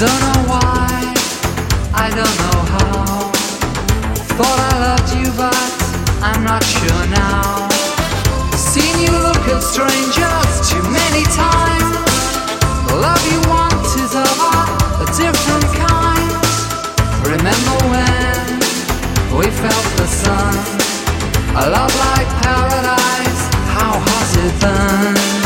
Don't know why, I don't know how. Thought I loved you, but I'm not sure now. Seen you looking at strangers too many times. The love you want is of a different kind. Remember when we felt the sun? A love like paradise, how has it been?